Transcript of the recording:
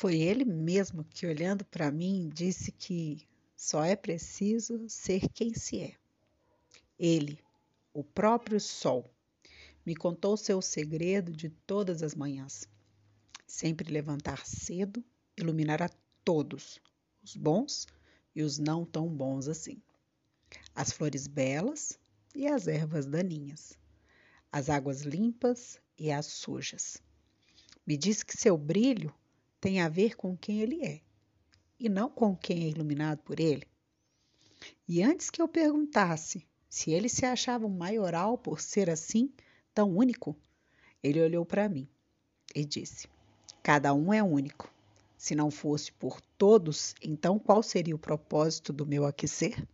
Foi ele mesmo que, olhando para mim, disse que só é preciso ser quem se é. Ele, o próprio sol, me contou seu segredo de todas as manhãs. Sempre levantar cedo, iluminar a todos, os bons e os não tão bons assim. As flores belas e as ervas daninhas. As águas limpas e as sujas. Me diz que seu brilho tem a ver com quem ele é e não com quem é iluminado por ele. E antes que eu perguntasse se ele se achava maioral por ser assim, tão único, ele olhou para mim e disse: Cada um é único. Se não fosse por todos, então qual seria o propósito do meu aquecer?